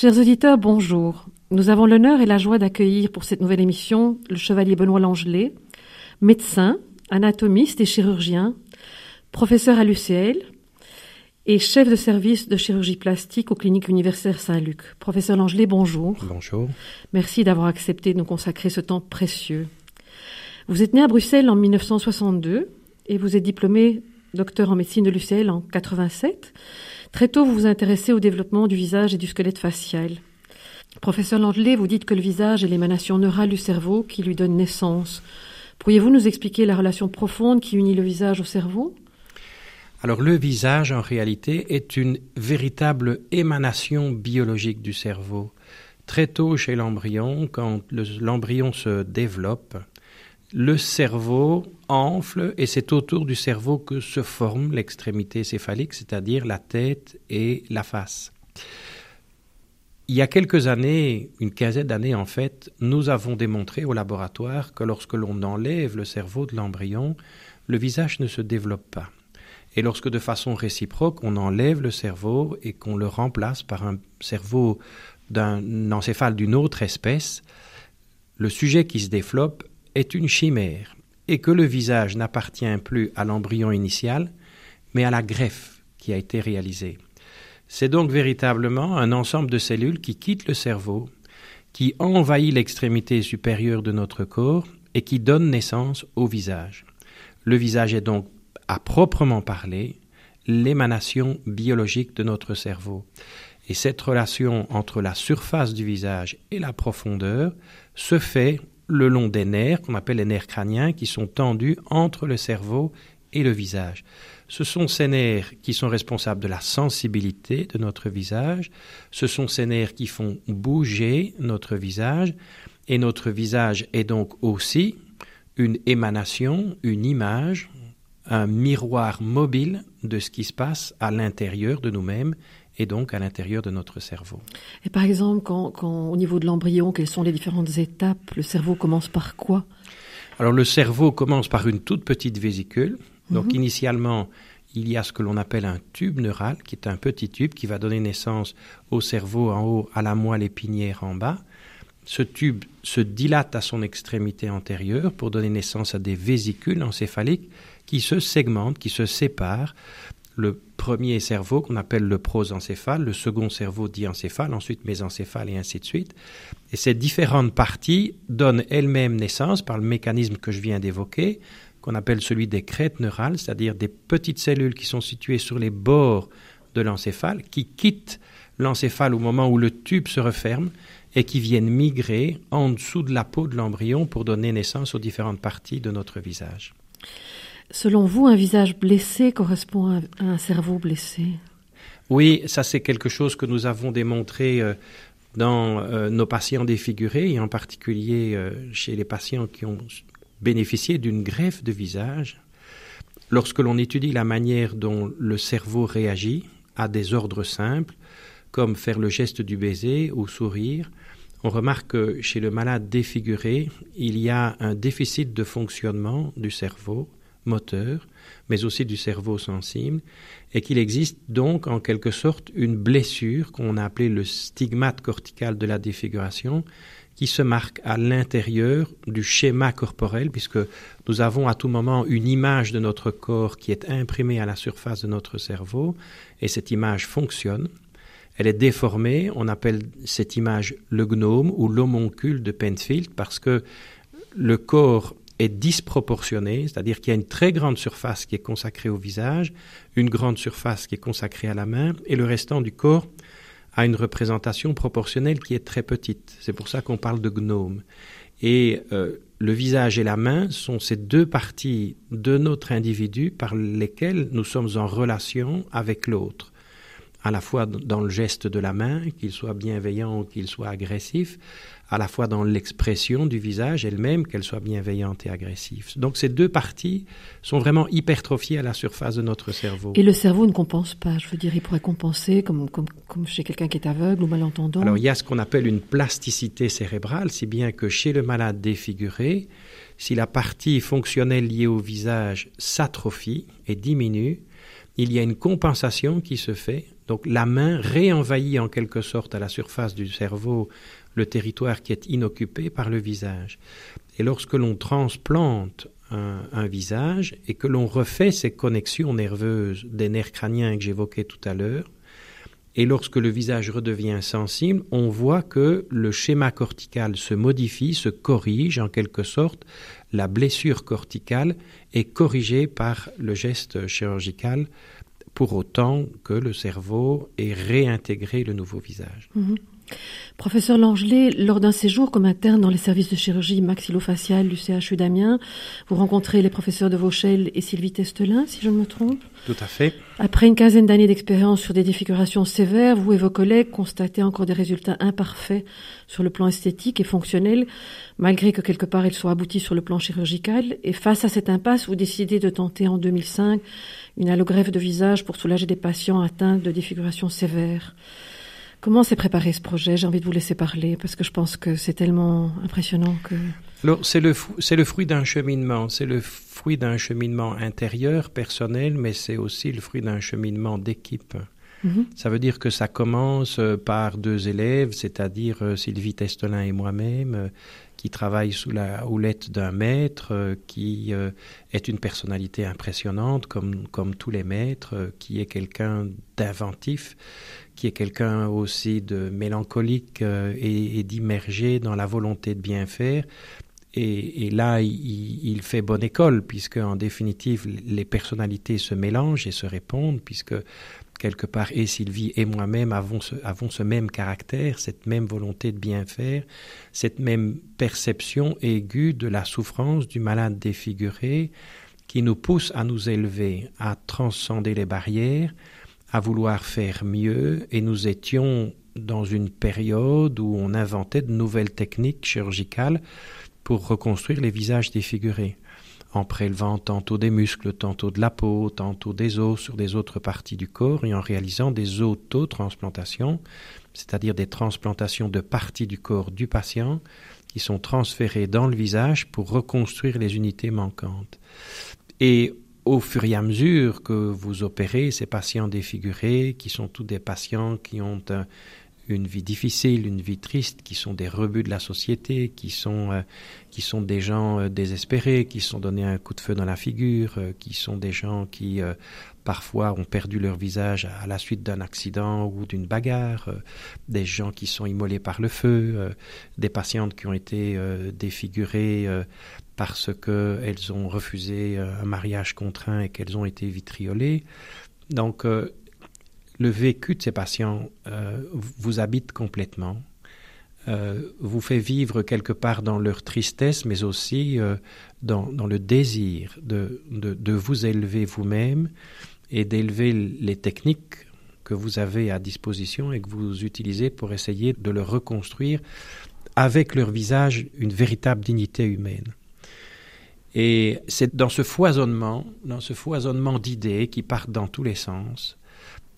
Chers auditeurs, bonjour. Nous avons l'honneur et la joie d'accueillir pour cette nouvelle émission le chevalier Benoît Langelet, médecin, anatomiste et chirurgien, professeur à l'UCL et chef de service de chirurgie plastique aux cliniques universitaires Saint-Luc. Professeur Langelet, bonjour. Bonjour. Merci d'avoir accepté de nous consacrer ce temps précieux. Vous êtes né à Bruxelles en 1962 et vous êtes diplômé docteur en médecine de l'UCL en 87. Très tôt, vous vous intéressez au développement du visage et du squelette facial. Professeur Langelet, vous dites que le visage est l'émanation neurale du cerveau qui lui donne naissance. Pourriez-vous nous expliquer la relation profonde qui unit le visage au cerveau? Alors le visage, en réalité, est une véritable émanation biologique du cerveau. Très tôt chez l'embryon, quand l'embryon se développe, le cerveau enfle et c'est autour du cerveau que se forme l'extrémité céphalique, c'est-à-dire la tête et la face. Il y a quelques années, une quinzaine d'années en fait, nous avons démontré au laboratoire que lorsque l'on enlève le cerveau de l'embryon, le visage ne se développe pas. Et lorsque de façon réciproque, on enlève le cerveau et qu'on le remplace par un cerveau d'un encéphale d'une autre espèce, le sujet qui se développe est une chimère et que le visage n'appartient plus à l'embryon initial, mais à la greffe qui a été réalisée. C'est donc véritablement un ensemble de cellules qui quittent le cerveau, qui envahit l'extrémité supérieure de notre corps et qui donne naissance au visage. Le visage est donc, à proprement parler, l'émanation biologique de notre cerveau. Et cette relation entre la surface du visage et la profondeur se fait le long des nerfs, qu'on appelle les nerfs crâniens, qui sont tendus entre le cerveau et le visage. Ce sont ces nerfs qui sont responsables de la sensibilité de notre visage, ce sont ces nerfs qui font bouger notre visage, et notre visage est donc aussi une émanation, une image, un miroir mobile de ce qui se passe à l'intérieur de nous-mêmes et donc à l'intérieur de notre cerveau. Et par exemple, quand, au niveau de l'embryon, quelles sont les différentes étapes? Le cerveau commence par quoi? Alors le cerveau commence par une toute petite vésicule. Donc mhm. initialement, il y a ce que l'on appelle un tube neural, qui est un petit tube qui va donner naissance au cerveau en haut, à la moelle épinière en bas. Ce tube se dilate à son extrémité antérieure pour donner naissance à des vésicules encéphaliques qui se segmentent, qui se séparent le premier cerveau qu'on appelle le prosencéphale, le second cerveau diencéphale, ensuite mésencéphale et ainsi de suite. Et ces différentes parties donnent elles-mêmes naissance par le mécanisme que je viens d'évoquer, qu'on appelle celui des crêtes neurales, c'est-à-dire des petites cellules qui sont situées sur les bords de l'encéphale, qui quittent l'encéphale au moment où le tube se referme et qui viennent migrer en dessous de la peau de l'embryon pour donner naissance aux différentes parties de notre visage. Selon vous, un visage blessé correspond à un cerveau blessé? Oui, ça c'est quelque chose que nous avons démontré euh, dans euh, nos patients défigurés et en particulier euh, chez les patients qui ont bénéficié d'une greffe de visage. Lorsque l'on étudie la manière dont le cerveau réagit à des ordres simples, comme faire le geste du baiser ou sourire, on remarque que chez le malade défiguré, il y a un déficit de fonctionnement du cerveau moteur, mais aussi du cerveau sensible, et qu'il existe donc en quelque sorte une blessure qu'on a appelée le stigmate cortical de la défiguration, qui se marque à l'intérieur du schéma corporel, puisque nous avons à tout moment une image de notre corps qui est imprimée à la surface de notre cerveau, et cette image fonctionne. Elle est déformée, on appelle cette image le gnome ou l'homoncule de Penfield, parce que le corps est disproportionnée, c'est-à-dire qu'il y a une très grande surface qui est consacrée au visage, une grande surface qui est consacrée à la main, et le restant du corps a une représentation proportionnelle qui est très petite. C'est pour ça qu'on parle de gnome. Et euh, le visage et la main sont ces deux parties de notre individu par lesquelles nous sommes en relation avec l'autre à la fois dans le geste de la main, qu'il soit bienveillant ou qu'il soit agressif, à la fois dans l'expression du visage elle-même, qu'elle soit bienveillante et agressive. Donc ces deux parties sont vraiment hypertrophiées à la surface de notre cerveau. Et le cerveau ne compense pas, je veux dire, il pourrait compenser comme, comme, comme chez quelqu'un qui est aveugle ou malentendant. Alors il y a ce qu'on appelle une plasticité cérébrale, si bien que chez le malade défiguré, si la partie fonctionnelle liée au visage s'atrophie et diminue, il y a une compensation qui se fait. Donc la main réenvahit en quelque sorte à la surface du cerveau le territoire qui est inoccupé par le visage. Et lorsque l'on transplante un, visage et que l'on refait ces connexions nerveuses des nerfs crâniens que j'évoquais tout à l'heure, et lorsque le visage redevient sensible, on voit que le schéma cortical se modifie, se corrige en quelque sorte. La blessure corticale est corrigée par le geste chirurgical pour autant que le cerveau ait réintégré le nouveau visage. Mhm. Professeur Langelet, lors d'un séjour comme interne dans les services de chirurgie maxillofaciale du CHU d'Amiens, vous rencontrez les professeurs de Vauchel et Sylvie Testelin, si je ne me trompe. Tout à fait. Après une quinzaine d'années d'expérience sur des défigurations sévères, vous et vos collègues constatez encore des résultats imparfaits sur le plan esthétique et fonctionnel, malgré que quelque part ils soient aboutis sur le plan chirurgical. Et face à cette impasse, vous décidez de tenter en 2005 une allogreffe de visage pour soulager des patients atteints de défigurations sévères. Comment s'est préparé ce projet? J'ai envie de vous laisser parler parce que je pense que c'est tellement impressionnant que. c'est le, c'est le fruit d'un cheminement. C'est le fruit d'un cheminement intérieur, personnel, mais c'est aussi le fruit d'un cheminement d'équipe. Mhm. Ça veut dire que ça commence euh, par deux élèves, c'est-à-dire euh, Sylvie Testelin et moi-même, euh, qui travaillent sous la houlette d'un maître, qui est une personnalité impressionnante, comme, comme tous les maîtres, qui est quelqu'un d'inventif, qui est quelqu'un aussi de mélancolique et, d'immergé dans la volonté de bien faire. Et, là, il, fait bonne école, puisque en définitive, les personnalités se mélangent et se répondent, puisque quelque part, et Sylvie et moi-même avons ce, même caractère, cette même volonté de bien faire, cette même perception aiguë de la souffrance du malade défiguré, qui nous pousse à nous élever, à transcender les barrières, à vouloir faire mieux. Et nous étions dans une période où on inventait de nouvelles techniques chirurgicales pour reconstruire les visages défigurés, en prélevant tantôt des muscles, tantôt de la peau, tantôt des os sur des autres parties du corps et en réalisant des autotransplantations, c'est-à-dire des transplantations de parties du corps du patient qui sont transférées dans le visage pour reconstruire les unités manquantes. Et au fur et à mesure que vous opérez ces patients défigurés, qui sont tous des patients qui ont une vie difficile, une vie triste, qui sont des rebuts de la société, qui sont, euh, qui sont des gens euh, désespérés, qui sont donnés un coup de feu dans la figure, euh, qui sont des gens qui parfois ont perdu leur visage à la suite d'un accident ou d'une bagarre, des gens qui sont immolés par le feu, des patientes qui ont été défigurées parce qu'elles ont refusé un mariage contraint et qu'elles ont été vitriolées. Donc, le vécu de ces patients euh, vous habite complètement, vous fait vivre quelque part dans leur tristesse, mais aussi dans, le désir de, de vous élever vous-même et d'élever les techniques que vous avez à disposition et que vous utilisez pour essayer de leur reconstruire avec leur visage une véritable dignité humaine. Et c'est dans ce foisonnement, dans ce foisonnement d'idées qui partent dans tous les sens,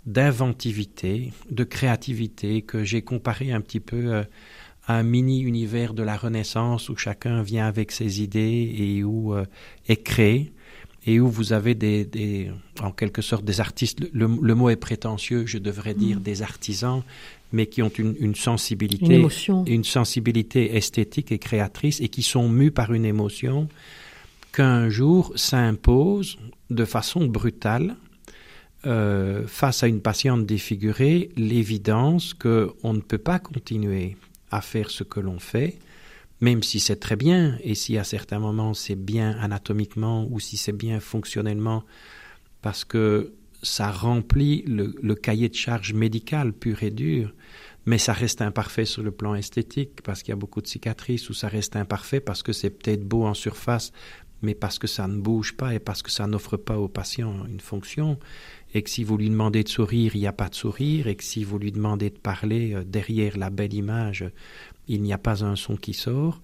d'inventivité, de créativité, que j'ai comparé un petit peu euh, à un mini-univers de la Renaissance où chacun vient avec ses idées et où euh, est créé, et où vous avez des, en quelque sorte des artistes, le, mot est prétentieux, je devrais dire mm. des artisans, mais qui ont une, une sensibilité, une, une sensibilité esthétique et créatrice et qui sont mus par une émotion qu'un jour s'impose de façon brutale euh, face à une patiente défigurée l'évidence qu'on ne peut pas continuer à faire ce que l'on fait, même si c'est très bien et si à certains moments c'est bien anatomiquement ou si c'est bien fonctionnellement, parce que ça remplit le, le, cahier de charge médical pur et dur, mais ça reste imparfait sur le plan esthétique parce qu'il y a beaucoup de cicatrices ou ça reste imparfait parce que c'est peut-être beau en surface mais parce que ça ne bouge pas et parce que ça n'offre pas au patient une fonction, et que si vous lui demandez de sourire, il n'y a pas de sourire, et que si vous lui demandez de parler euh, derrière la belle image, il n'y a pas un son qui sort,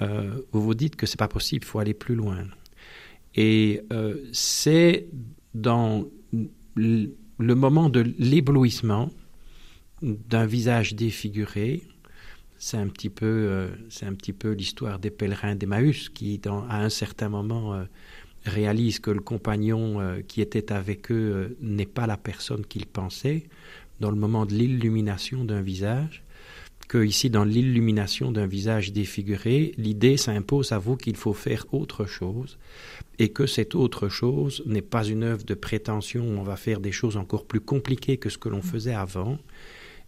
euh, vous vous dites que c'est pas possible, il faut aller plus loin. Et euh, c'est dans le moment de l'éblouissement d'un visage défiguré, c'est un petit peu, euh, c'est un petit peu l'histoire des pèlerins d'Emmaüs qui, dans, à un certain moment, euh, réalisent que le compagnon euh, qui était avec eux euh, n'est pas la personne qu'ils pensaient dans le moment de l'illumination d'un visage, que ici dans l'illumination d'un visage défiguré, l'idée s'impose à vous qu'il faut faire autre chose et que cette autre chose n'est pas une œuvre de prétention, on va faire des choses encore plus compliquées que ce que l'on faisait avant,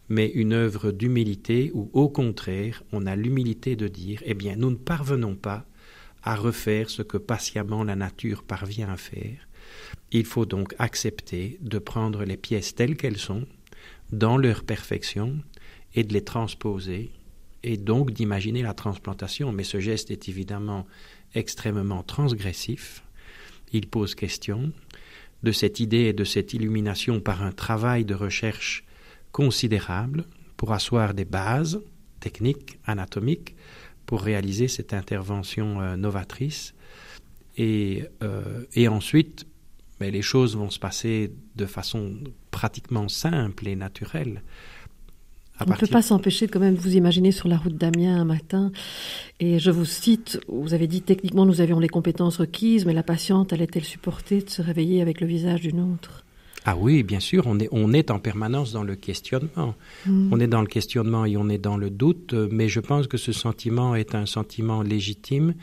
mais une œuvre d'humilité où au contraire on a l'humilité de dire, eh bien nous ne parvenons pas à refaire ce que patiemment la nature parvient à faire. Il faut donc accepter de prendre les pièces telles qu'elles sont, dans leur perfection, et de les transposer, et donc d'imaginer la transplantation. Mais ce geste est évidemment extrêmement transgressif. Il pose question de cette idée et de cette illumination par un travail de recherche considérable pour asseoir des bases techniques, anatomiques, pour réaliser cette intervention euh, novatrice. Et, euh, et ensuite, mais les choses vont se passer de façon pratiquement simple et naturelle. On ne peut pas s'empêcher de quand même vous imaginer sur la route d'Amiens un matin. Et je vous cite, vous avez dit techniquement nous avions les compétences requises, mais la patiente allait-elle supporter de se réveiller avec le visage d'une autre? Ah oui, bien sûr, on est, on est en permanence dans le questionnement. Hmm. On est dans le questionnement et on est dans le doute, mais je pense que ce sentiment est un sentiment légitime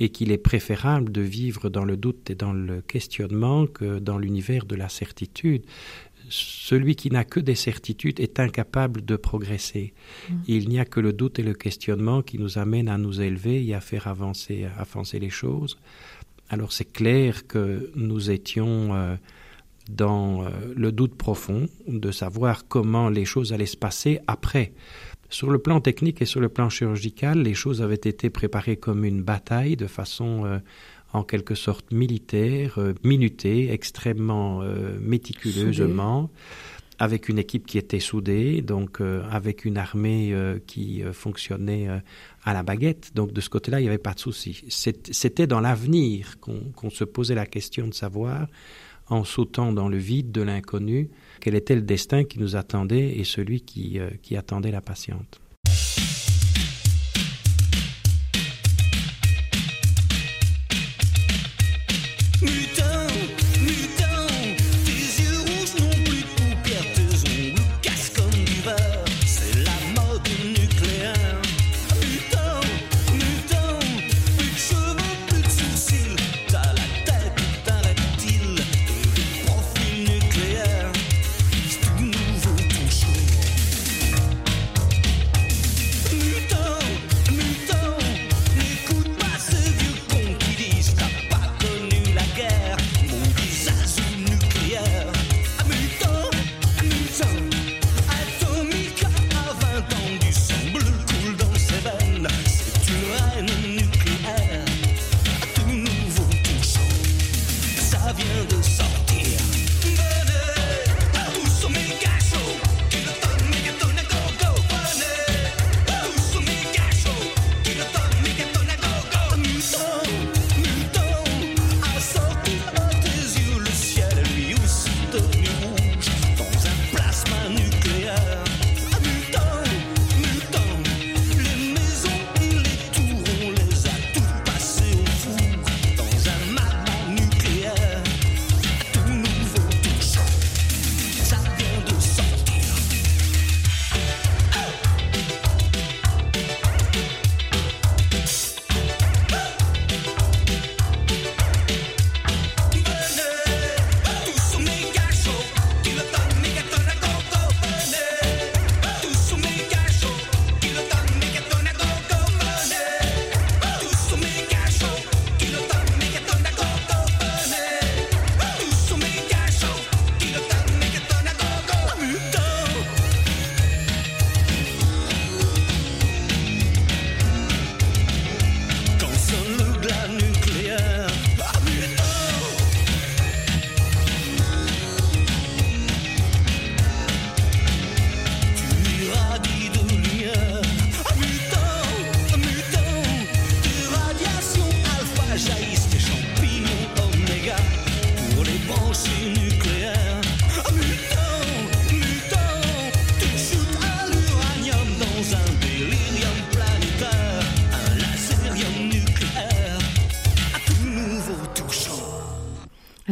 et qu'il est préférable de vivre dans le doute et dans le questionnement que dans l'univers de la certitude. Celui qui n'a que des certitudes est incapable de progresser. Mm. Il n'y a que le doute et le questionnement qui nous amènent à nous élever et à faire avancer, avancer les choses. Alors c'est clair que nous étions euh, dans euh, le doute profond de savoir comment les choses allaient se passer après. Sur le plan technique et sur le plan chirurgical, les choses avaient été préparées comme une bataille de façon euh, en quelque sorte militaire, euh, minutée, extrêmement euh, méticuleusement, avec une équipe qui était soudée, donc avec une armée qui fonctionnait à la baguette. Donc de ce côté-là, il n'y avait pas de souci. C'était dans l'avenir qu'on se posait la question de savoir, en sautant dans le vide de l'inconnu, quel était le destin qui nous attendait et celui qui, euh, qui attendait la patiente.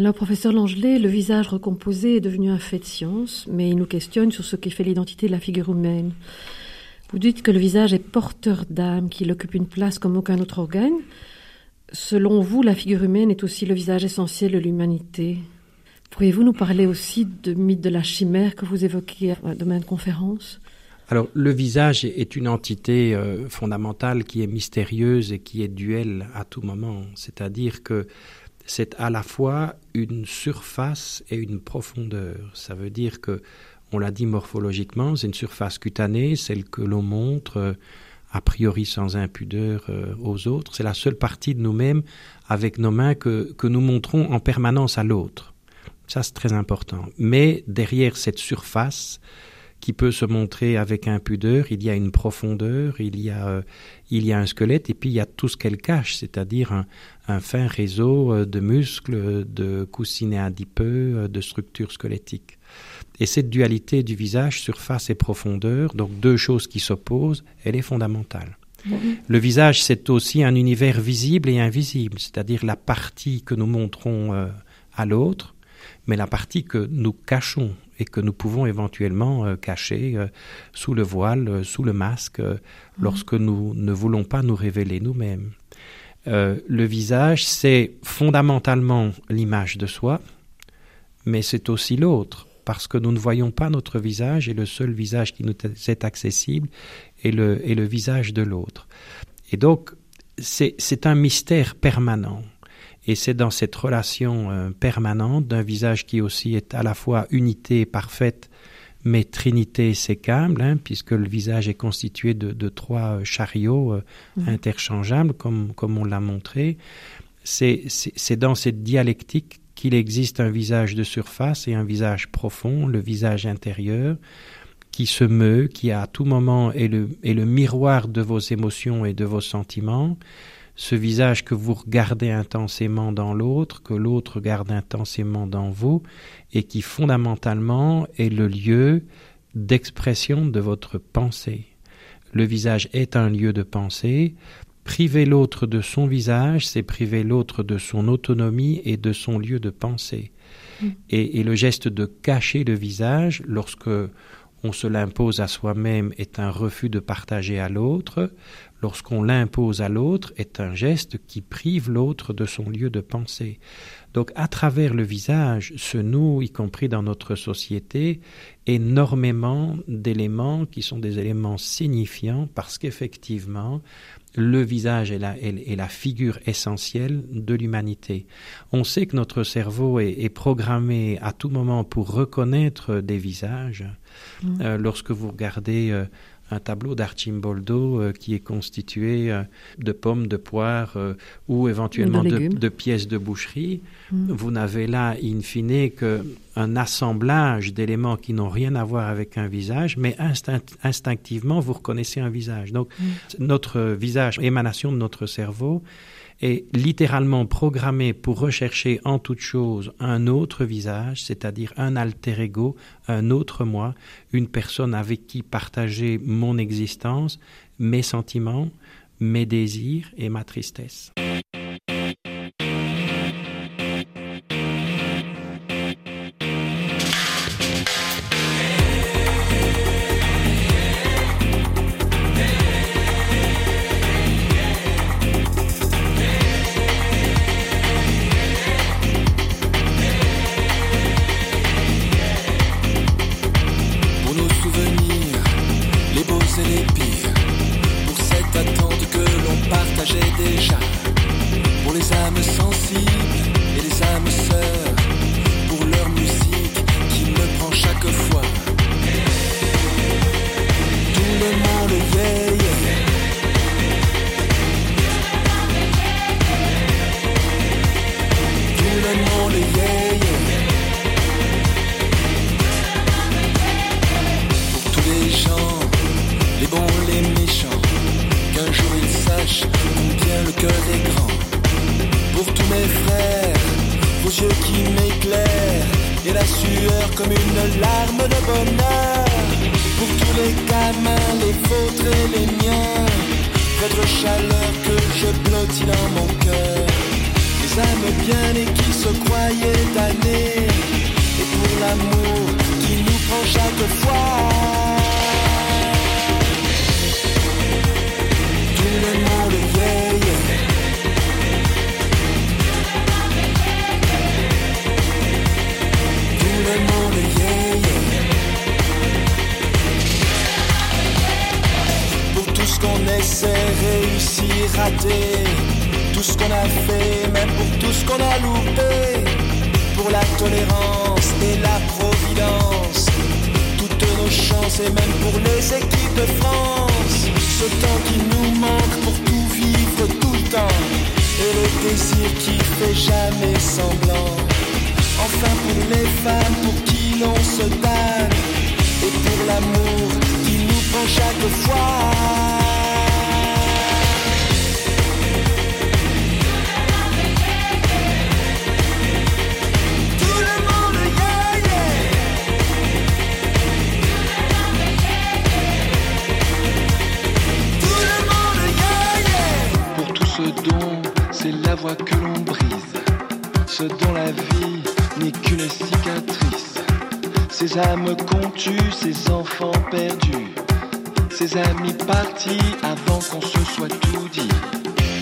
Alors, professeur Langelet, le visage recomposé est devenu un fait de science, mais il nous questionne sur ce qui fait l'identité de la figure humaine. Vous dites que le visage est porteur d'âme, qu'il occupe une place comme aucun autre organe. Selon vous, la figure humaine est aussi le visage essentiel de l'humanité. Pourriez-vous nous parler aussi de mythe de la chimère que vous évoquez à de maintes conférences alors, le visage est une entité euh, fondamentale qui est mystérieuse et qui est duelle à tout moment. C'est-à-dire que c'est à la fois une surface et une profondeur. Ça veut dire que, on l'a dit morphologiquement, c'est une surface cutanée, celle que l'on montre euh, a priori sans impudeur euh, aux autres. C'est la seule partie de nous-mêmes avec nos mains que, que nous montrons en permanence à l'autre. Ça, c'est très important. Mais derrière cette surface, qui peut se montrer avec impudeur, il y a une profondeur, il y a, euh, il y a un squelette, et puis il y a tout ce qu'elle cache, c'est-à-dire un, un, fin réseau euh, de muscles, de coussinets adipeux, euh, de structures squelettiques. Et cette dualité du visage, surface et profondeur, donc deux choses qui s'opposent, elle est fondamentale. Le visage, c'est aussi un univers visible et invisible, c'est-à-dire la partie que nous montrons à l'autre, mais la partie que nous cachons et que nous pouvons éventuellement euh, cacher euh, sous le voile, euh, sous le masque, lorsque nous ne voulons pas nous révéler nous-mêmes. le visage, c'est fondamentalement l'image de soi, mais c'est aussi l'autre, parce que nous ne voyons pas notre visage et le seul visage qui nous est accessible est le, est le visage de l'autre. Et donc, c'est un mystère permanent. Et c'est dans cette relation euh, permanente d'un visage qui aussi est à la fois unité parfaite, mais trinité sécable, hein, puisque le visage est constitué de, de trois euh, chariots euh, mmh. interchangeables, comme, comme on l'a montré. C'est dans cette dialectique qu'il existe un visage de surface et un visage profond, le visage intérieur, qui se meut, qui à tout moment est le, est le miroir de vos émotions et de vos sentiments, ce visage que vous regardez intensément dans l'autre, que l'autre regarde intensément dans vous, et qui fondamentalement est le lieu d'expression de votre pensée. Le visage est un lieu de pensée. Priver l'autre de son visage, c'est priver l'autre de son autonomie et de son lieu de pensée. Mm. Et, et, le geste de cacher le visage, lorsque on se l'impose à soi-même, est un refus de partager à l'autre lorsqu'on l'impose à l'autre, est un geste qui prive l'autre de son lieu de pensée. Donc à travers le visage se nouent, y compris dans notre société, énormément d'éléments qui sont des éléments signifiants parce qu'effectivement, le visage est la, est, la, figure essentielle de l'humanité. On sait que notre cerveau est, est, programmé à tout moment pour reconnaître des visages. Mmh. Euh, lorsque vous regardez euh, un tableau d'Archimboldo euh, qui est constitué euh, de pommes, de poires euh, ou éventuellement de, pièces de boucherie. Mm. Vous n'avez là, in fine, qu'un assemblage d'éléments qui n'ont rien à voir avec un visage, mais instinctivement, vous reconnaissez un visage. Donc, mm. notre visage, émanation de notre cerveau, est littéralement programmé pour rechercher en toute chose un autre visage, c'est-à-dire un alter ego, un autre moi, une personne avec qui partager mon existence, mes sentiments, mes désirs et ma tristesse. C'est réussir, rater tout ce qu'on a fait, même pour tout ce qu'on a loupé, pour la tolérance et la providence, toutes nos chances et même pour les équipes de France, ce temps qui nous manque pour tout vivre tout le temps, et le désir qui fait jamais semblant, enfin pour les femmes pour qui l'on se donne, et pour l'amour qui nous prend chaque fois. Que l'on brise, ce dont la vie n'est qu'une cicatrice. Ces âmes contues, ces enfants perdus, ces amis partis avant qu'on se soit tout dit.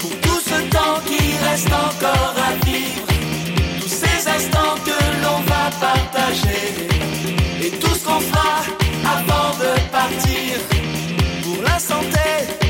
Pour tout ce temps qui reste encore à vivre, tous ces instants que l'on va partager, et tout ce qu'on fera avant de partir, pour la santé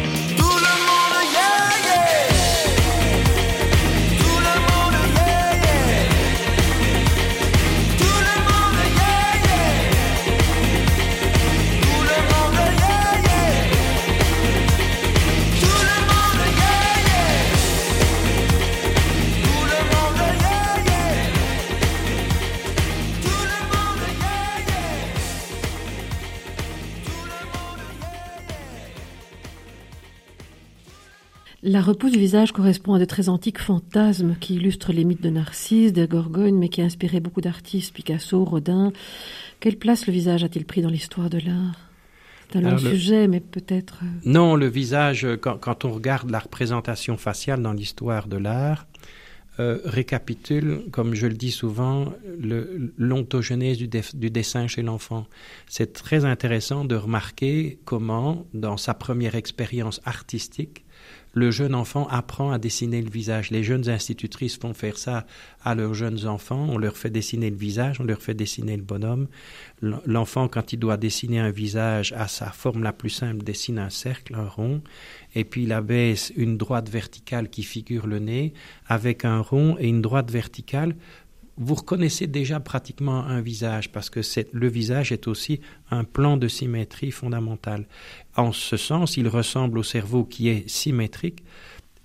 La repousse du visage correspond à de très antiques fantasmes qui illustrent les mythes de Narcisse, de Gorgone, mais qui a inspiré beaucoup d'artistes, Picasso, Rodin. Quelle place le visage a-t-il pris dans l'histoire de l'art? C'est un long sujet, mais peut-être... Euh, non, le visage, quand, on regarde la représentation faciale dans l'histoire de l'art, euh, récapitule, comme je le dis souvent, l'ontogenèse du, du, dessin chez l'enfant. C'est très intéressant de remarquer comment, dans sa première expérience artistique, le jeune enfant apprend à dessiner le visage. Les jeunes institutrices font faire ça à leurs jeunes enfants. On leur fait dessiner le visage, on leur fait dessiner le bonhomme. L'enfant, quand il doit dessiner un visage à sa forme la plus simple, dessine un cercle, un rond, et puis il abaisse une droite verticale qui figure le nez avec un rond et une droite verticale vous reconnaissez déjà pratiquement un visage parce que le visage est aussi un plan de symétrie fondamentale. En ce sens, il ressemble au cerveau qui est symétrique.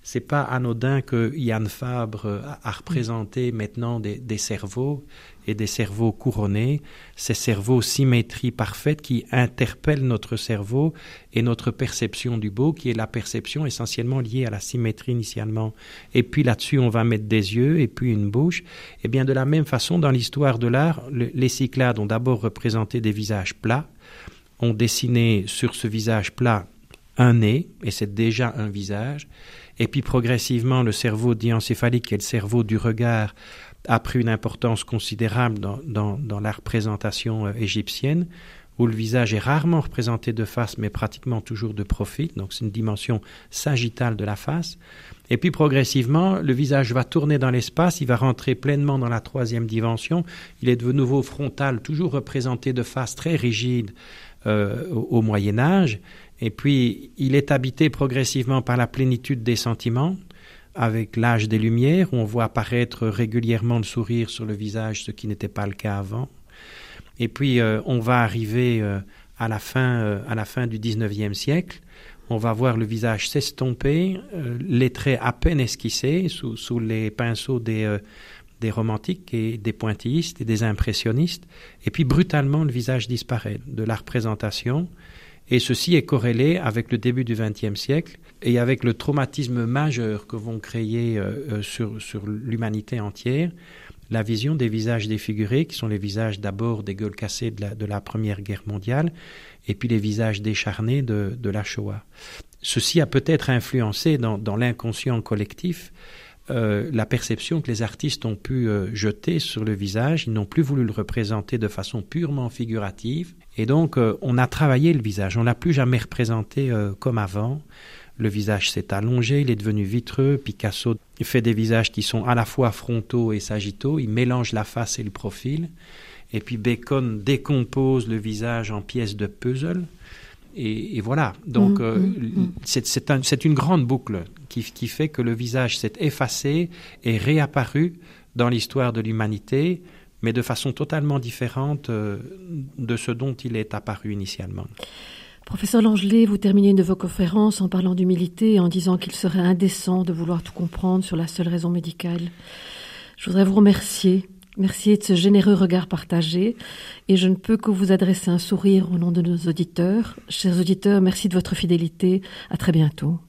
C'est pas anodin que Yann Fabre a représenté maintenant des cerveaux et des cerveaux couronnés, ces cerveaux symétrie parfaite qui interpellent notre cerveau et notre perception du beau, qui est la perception essentiellement liée à la symétrie initialement. Et puis là-dessus, on va mettre des yeux et puis une bouche. Et eh bien de la même façon, dans l'histoire de l'art, les Cyclades ont d'abord représenté des visages plats, ont dessiné sur ce visage plat un nez, et c'est déjà un visage, et puis progressivement le cerveau diencéphalique, qui est le cerveau du regard, a pris une importance considérable dans, la représentation euh, égyptienne, où le visage est rarement représenté de face, mais pratiquement toujours de profil, donc c'est une dimension sagittale de la face. Et puis progressivement, le visage va tourner dans l'espace, il va rentrer pleinement dans la troisième dimension, il est de nouveau frontal, toujours représenté de face très rigide euh, au Moyen Âge, et puis il est habité progressivement par la plénitude des sentiments, avec l'âge des Lumières, où on voit apparaître régulièrement le sourire sur le visage, ce qui n'était pas le cas avant. Et puis, euh, on va arriver euh, à, la fin, euh, à la fin du XIXe siècle. On va voir le visage s'estomper, les traits à peine esquissés sous, sous les pinceaux des, des romantiques et des pointillistes et des impressionnistes. Et puis, brutalement, le visage disparaît de la représentation. Et ceci est corrélé avec le début du XXe siècle et avec le traumatisme majeur que vont créer euh, euh, sur, sur l'humanité entière la vision des visages défigurés, qui sont les visages d'abord des gueules cassées de la, de la, Première Guerre mondiale, et puis les visages décharnés de, de la Shoah. Ceci a peut-être influencé dans, dans l'inconscient collectif euh, la perception que les artistes ont pu euh, jeter sur le visage. Ils n'ont plus voulu le représenter de façon purement figurative. Et donc, euh, on a travaillé le visage. On l'a plus jamais représenté comme avant. Le visage s'est allongé, il est devenu vitreux. Picasso fait des visages qui sont à la fois frontaux et sagittaux. Il mélange la face et le profil. Et puis Bacon décompose le visage en pièces de puzzle. Et, voilà. Donc, mmh, euh, mmh, mmh. c'est une grande boucle qui, qui, fait que le visage s'est effacé et réapparu dans l'histoire de l'humanité, mais de façon totalement différente euh, de ce dont il est apparu initialement. Professeur Langelet, vous terminez une de vos conférences en parlant d'humilité et en disant qu'il serait indécent de vouloir tout comprendre sur la seule raison médicale. Je voudrais vous remercier Merci de ce généreux regard partagé et je ne peux que vous adresser un sourire au nom de nos auditeurs. Chers auditeurs, merci de votre fidélité. À très bientôt.